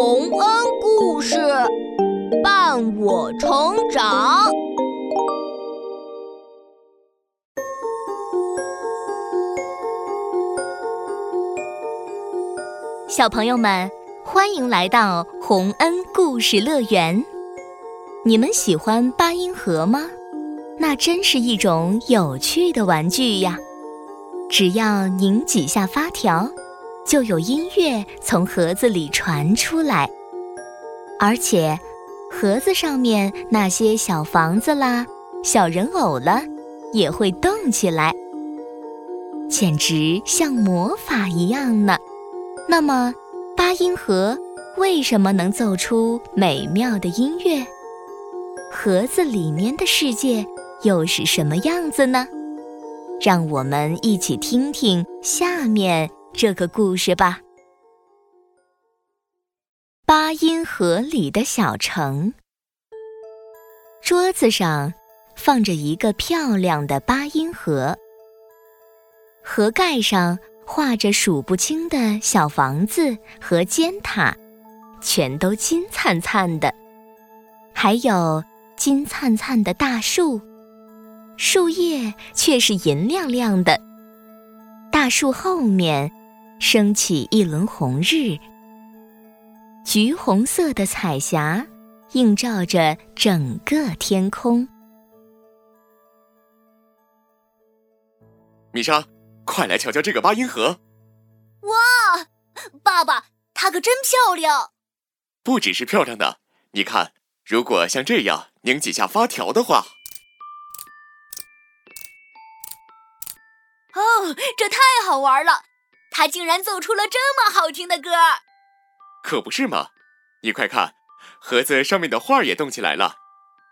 洪恩故事伴我成长。小朋友们，欢迎来到洪恩故事乐园。你们喜欢八音盒吗？那真是一种有趣的玩具呀！只要拧几下发条。就有音乐从盒子里传出来，而且盒子上面那些小房子啦、小人偶了也会动起来，简直像魔法一样呢。那么，八音盒为什么能奏出美妙的音乐？盒子里面的世界又是什么样子呢？让我们一起听听下面。这个故事吧。八音盒里的小城，桌子上放着一个漂亮的八音盒，盒盖上画着数不清的小房子和尖塔，全都金灿灿的，还有金灿灿的大树，树叶却是银亮亮的。大树后面。升起一轮红日，橘红色的彩霞映照着整个天空。米莎，快来瞧瞧这个八音盒！哇，爸爸，它可真漂亮！不只是漂亮的，你看，如果像这样拧几下发条的话，哦，这太好玩了！他竟然奏出了这么好听的歌，可不是吗？你快看，盒子上面的画也动起来了。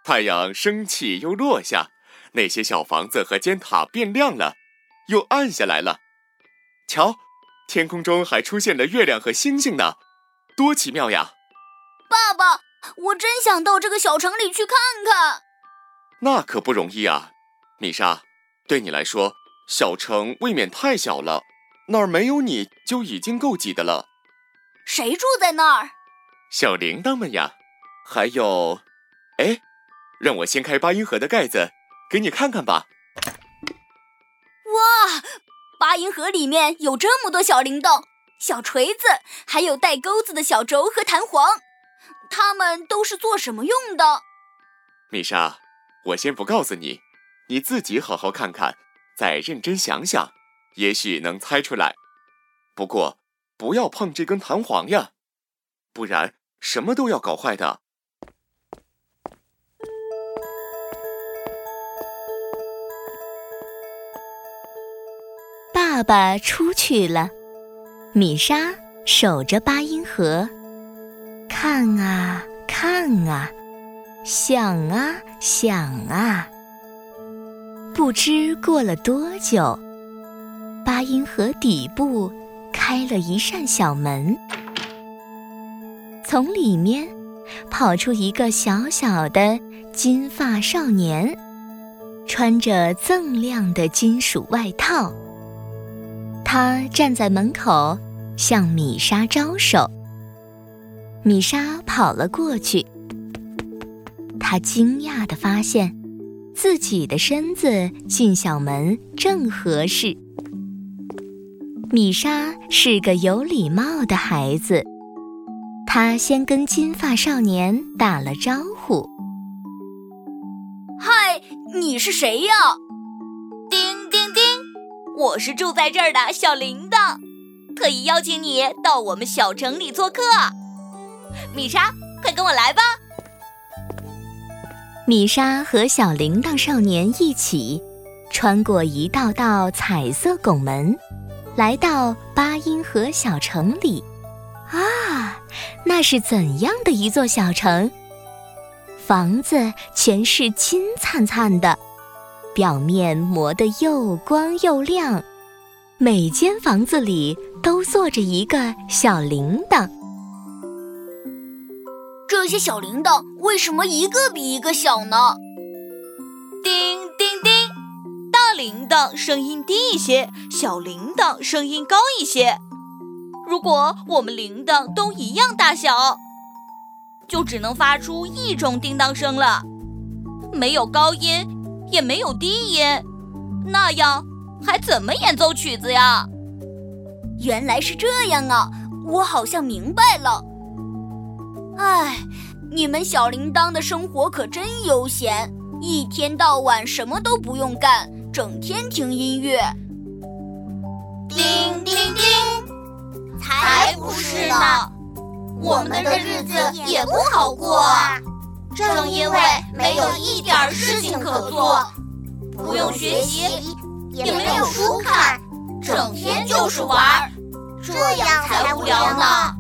太阳升起又落下，那些小房子和尖塔变亮了，又暗下来了。瞧，天空中还出现了月亮和星星呢，多奇妙呀！爸爸，我真想到这个小城里去看看。那可不容易啊，米莎。对你来说，小城未免太小了。那儿没有你就已经够挤的了。谁住在那儿？小铃铛们呀，还有，哎，让我掀开八音盒的盖子，给你看看吧。哇，八音盒里面有这么多小铃铛、小锤子，还有带钩子的小轴和弹簧，它们都是做什么用的？米莎，我先不告诉你，你自己好好看看，再认真想想。也许能猜出来，不过不要碰这根弹簧呀，不然什么都要搞坏的。爸爸出去了，米莎守着八音盒，看啊看啊，想啊想啊，不知过了多久。八音盒底部开了一扇小门，从里面跑出一个小小的金发少年，穿着锃亮的金属外套。他站在门口向米莎招手。米莎跑了过去，他惊讶地发现，自己的身子进小门正合适。米莎是个有礼貌的孩子，她先跟金发少年打了招呼：“嗨，你是谁呀？”“叮叮叮，我是住在这儿的小铃铛，特意邀请你到我们小城里做客。”米莎，快跟我来吧！米莎和小铃铛少年一起穿过一道道彩色拱门。来到八音盒小城里，啊，那是怎样的一座小城？房子全是金灿灿的，表面磨得又光又亮，每间房子里都坐着一个小铃铛。这些小铃铛为什么一个比一个小呢？铛声音低一些，小铃铛声音高一些。如果我们铃铛都一样大小，就只能发出一种叮当声了，没有高音，也没有低音，那样还怎么演奏曲子呀？原来是这样啊，我好像明白了。唉，你们小铃铛的生活可真悠闲，一天到晚什么都不用干，整天听音乐。叮叮叮，才不是呢，我们的日子也不好过啊。正因为没有一点事情可做，不用学习，也没有书看，整天就是玩，这样才无聊呢。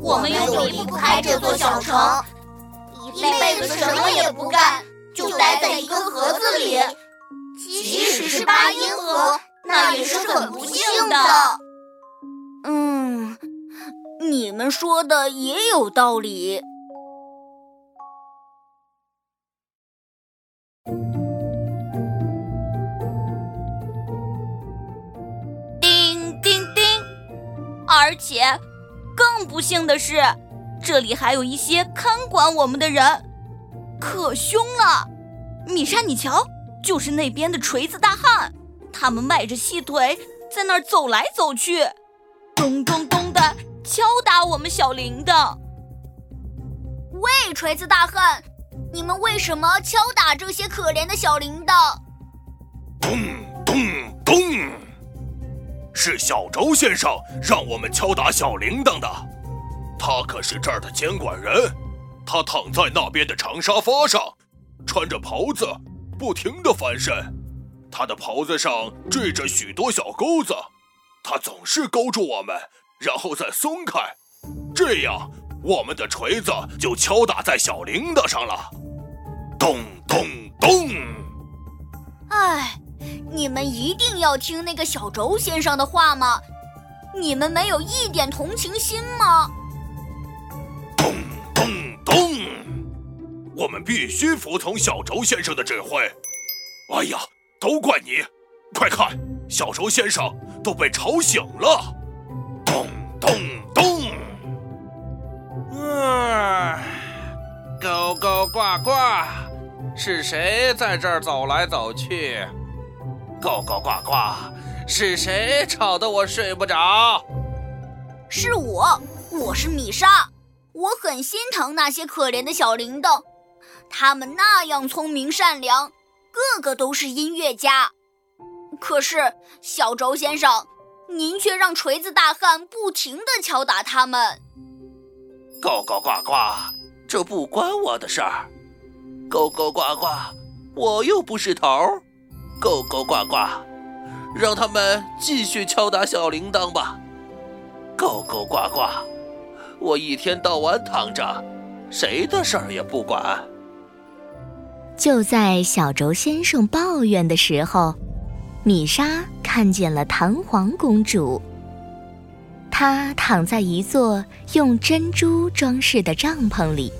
我们又离不开这座小城，一辈子什么也不干，就待在一个盒子里。即使是八音盒，那也是很不幸的。嗯，你们说的也有道理。叮叮叮，而且。更不幸的是，这里还有一些看管我们的人，可凶了。米莎，你瞧，就是那边的锤子大汉，他们迈着细腿在那儿走来走去，咚咚咚的敲打我们小铃铛。喂，锤子大汉，你们为什么敲打这些可怜的小铃铛？咚咚咚。是小周先生让我们敲打小铃铛的，他可是这儿的监管人。他躺在那边的长沙发上，穿着袍子，不停地翻身。他的袍子上缀着许多小钩子，他总是勾住我们，然后再松开，这样我们的锤子就敲打在小铃铛上了。咚咚咚！哎。你们一定要听那个小轴先生的话吗？你们没有一点同情心吗？我们必须服从小轴先生的指挥。哎呀，都怪你！快看，小轴先生都被吵醒了。咚咚咚！嗯，呱呱呱呱，是谁在这儿走来走去？呱呱呱呱！是谁吵得我睡不着？是我，我是米莎。我很心疼那些可怜的小铃铛，他们那样聪明善良，个个都是音乐家。可是小周先生，您却让锤子大汉不停地敲打他们。呱呱呱呱！这不关我的事儿。呱呱呱呱！我又不是头。呱呱呱呱，让他们继续敲打小铃铛吧。呱呱呱呱，我一天到晚躺着，谁的事儿也不管。就在小轴先生抱怨的时候，米莎看见了弹簧公主。她躺在一座用珍珠装饰的帐篷里，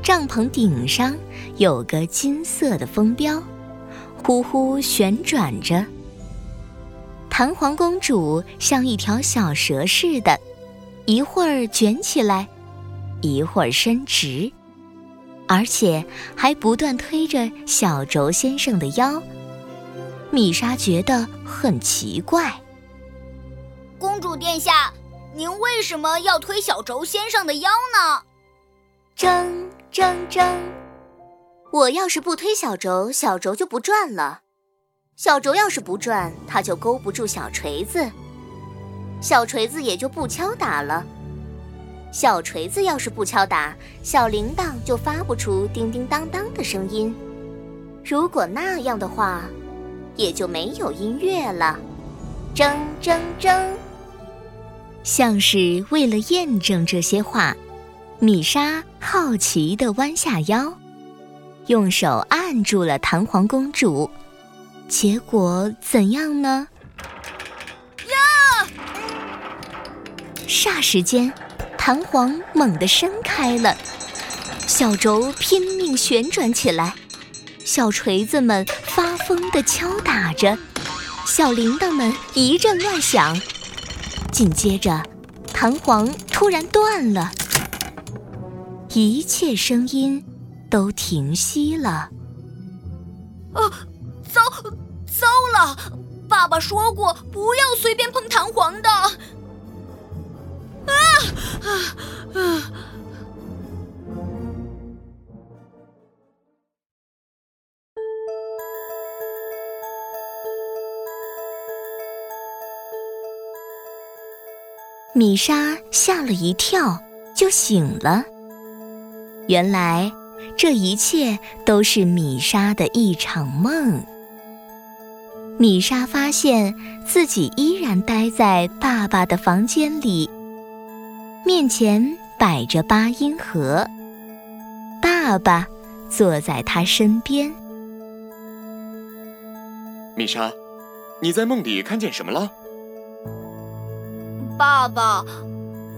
帐篷顶上有个金色的风标。呼呼旋转着，弹簧公主像一条小蛇似的，一会儿卷起来，一会儿伸直，而且还不断推着小轴先生的腰。米莎觉得很奇怪。公主殿下，您为什么要推小轴先生的腰呢？铮铮铮。我要是不推小轴，小轴就不转了；小轴要是不转，它就勾不住小锤子，小锤子也就不敲打了。小锤子要是不敲打，小铃铛就发不出叮叮当当的声音。如果那样的话，也就没有音乐了。铮铮铮！像是为了验证这些话，米莎好奇地弯下腰。用手按住了弹簧公主，结果怎样呢？呀！霎时间，弹簧猛地伸开了，小轴拼命旋转起来，小锤子们发疯地敲打着，小铃铛们一阵乱响。紧接着，弹簧突然断了，一切声音都停息了。啊，糟，糟了！爸爸说过不要随便碰弹簧的。啊啊啊！米莎吓了一跳，就醒了。原来，这一切都是米莎的一场梦。米莎发现自己依然待在爸爸的房间里，面前摆着八音盒，爸爸坐在他身边。米莎，你在梦里看见什么了？爸爸，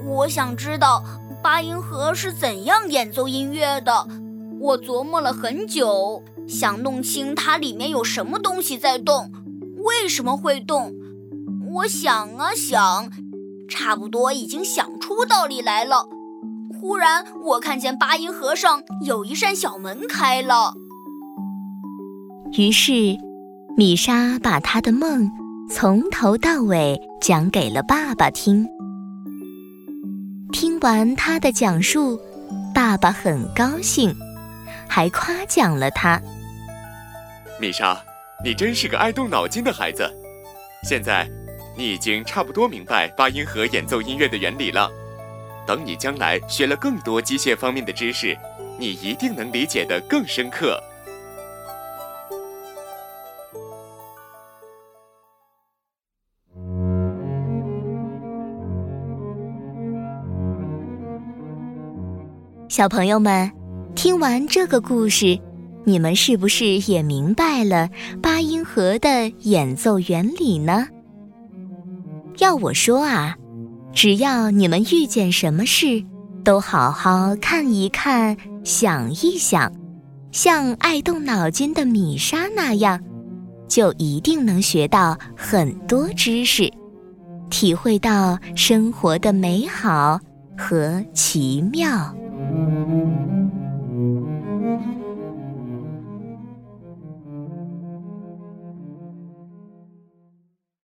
我想知道八音盒是怎样演奏音乐的。我琢磨了很久，想弄清它里面有什么东西在动，为什么会动。我想啊想，差不多已经想出道理来了。忽然，我看见八音盒上有一扇小门开了。于是，米莎把她的梦。从头到尾讲给了爸爸听。听完他的讲述，爸爸很高兴，还夸奖了他。米莎，你真是个爱动脑筋的孩子。现在，你已经差不多明白八音盒演奏音乐的原理了。等你将来学了更多机械方面的知识，你一定能理解的更深刻。小朋友们，听完这个故事，你们是不是也明白了八音盒的演奏原理呢？要我说啊，只要你们遇见什么事，都好好看一看、想一想，像爱动脑筋的米莎那样，就一定能学到很多知识，体会到生活的美好和奇妙。